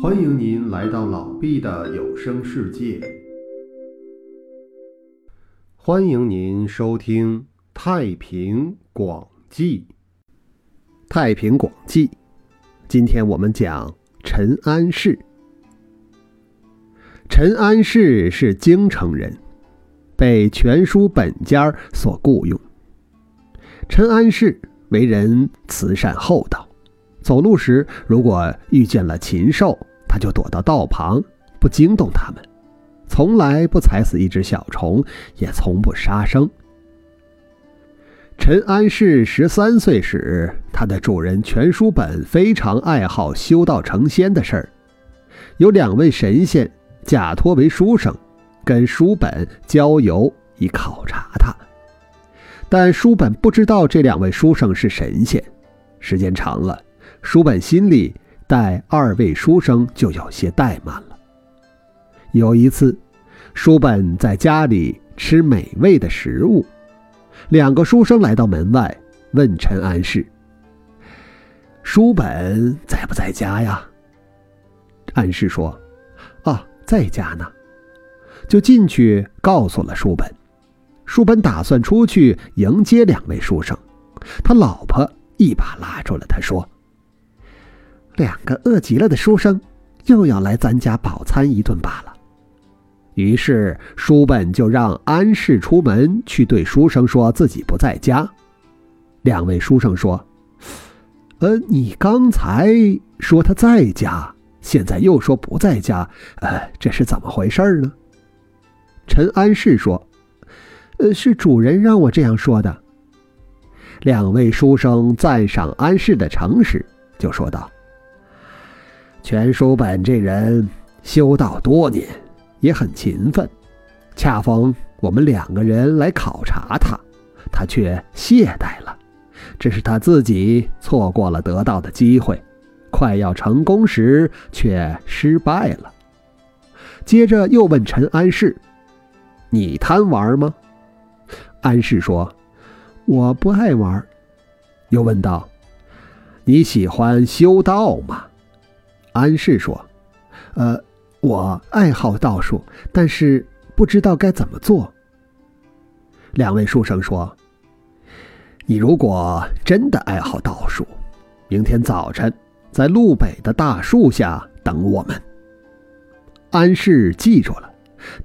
欢迎您来到老毕的有声世界。欢迎您收听《太平广记》。《太平广记》，今天我们讲陈安世。陈安世是京城人，被全书本家所雇佣。陈安世为人慈善厚道，走路时如果遇见了禽兽，他就躲到道旁，不惊动他们，从来不踩死一只小虫，也从不杀生。陈安世十三岁时，他的主人全书本非常爱好修道成仙的事儿，有两位神仙假托为书生，跟书本交游以考察他，但书本不知道这两位书生是神仙，时间长了，书本心里。待二位书生就有些怠慢了。有一次，书本在家里吃美味的食物，两个书生来到门外，问陈安世：“书本在不在家呀？”安世说：“啊，在家呢。”就进去告诉了书本。书本打算出去迎接两位书生，他老婆一把拉住了他，说。两个饿极了的书生，又要来咱家饱餐一顿罢了。于是书本就让安氏出门去对书生说自己不在家。两位书生说：“呃，你刚才说他在家，现在又说不在家，呃，这是怎么回事呢？”陈安氏说：“呃，是主人让我这样说的。”两位书生赞赏安氏的诚实，就说道。全书本这人修道多年，也很勤奋。恰逢我们两个人来考察他，他却懈怠了。这是他自己错过了得到的机会，快要成功时却失败了。接着又问陈安世：“你贪玩吗？”安世说：“我不爱玩。”又问道：“你喜欢修道吗？”安氏说：“呃，我爱好道术，但是不知道该怎么做。”两位书生说：“你如果真的爱好道术，明天早晨在路北的大树下等我们。”安氏记住了，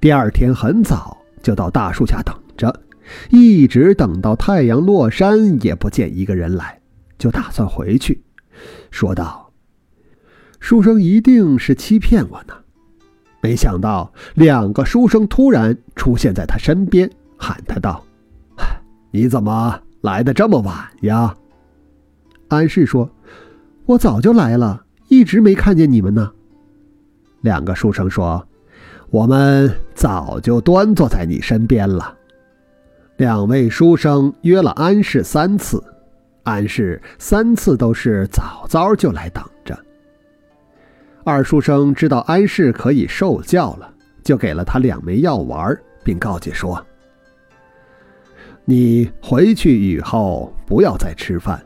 第二天很早就到大树下等着，一直等到太阳落山也不见一个人来，就打算回去，说道。书生一定是欺骗我呢，没想到两个书生突然出现在他身边，喊他道：“你怎么来的这么晚呀？”安氏说：“我早就来了，一直没看见你们呢。”两个书生说：“我们早就端坐在你身边了。”两位书生约了安氏三次，安氏三次都是早早就来等着。二书生知道安氏可以受教了，就给了他两枚药丸，并告诫说：“你回去以后不要再吃饭，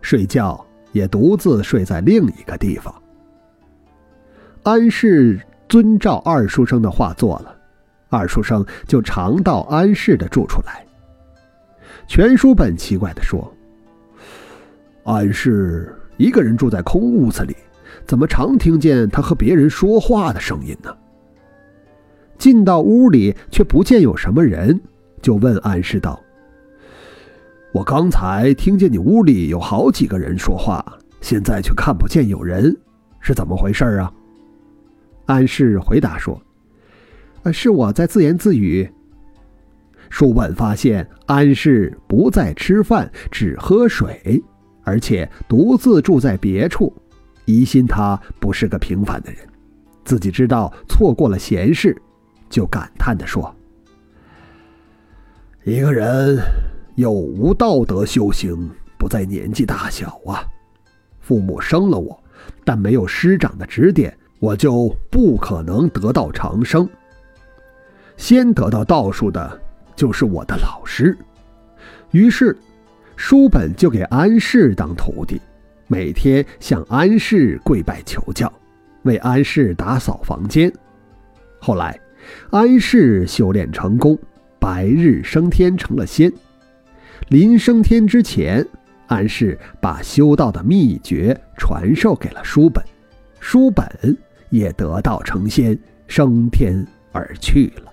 睡觉也独自睡在另一个地方。”安氏遵照二书生的话做了，二书生就常到安氏的住处来。全书本奇怪地说：“安氏一个人住在空屋子里。”怎么常听见他和别人说话的声音呢？进到屋里却不见有什么人，就问安氏道：“我刚才听见你屋里有好几个人说话，现在却看不见有人，是怎么回事啊？”安氏回答说：“呃，是我在自言自语。”书本发现安氏不再吃饭，只喝水，而且独自住在别处。疑心他不是个平凡的人，自己知道错过了闲事，就感叹地说：“一个人有无道德修行，不在年纪大小啊。父母生了我，但没有师长的指点，我就不可能得到长生。先得到道术的，就是我的老师。于是，书本就给安氏当徒弟。”每天向安氏跪拜求教，为安氏打扫房间。后来，安氏修炼成功，白日升天成了仙。临升天之前，安氏把修道的秘诀传授给了书本，书本也得道成仙，升天而去了。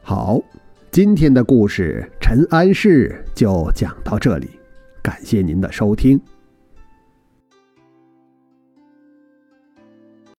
好，今天的故事陈安氏就讲到这里，感谢您的收听。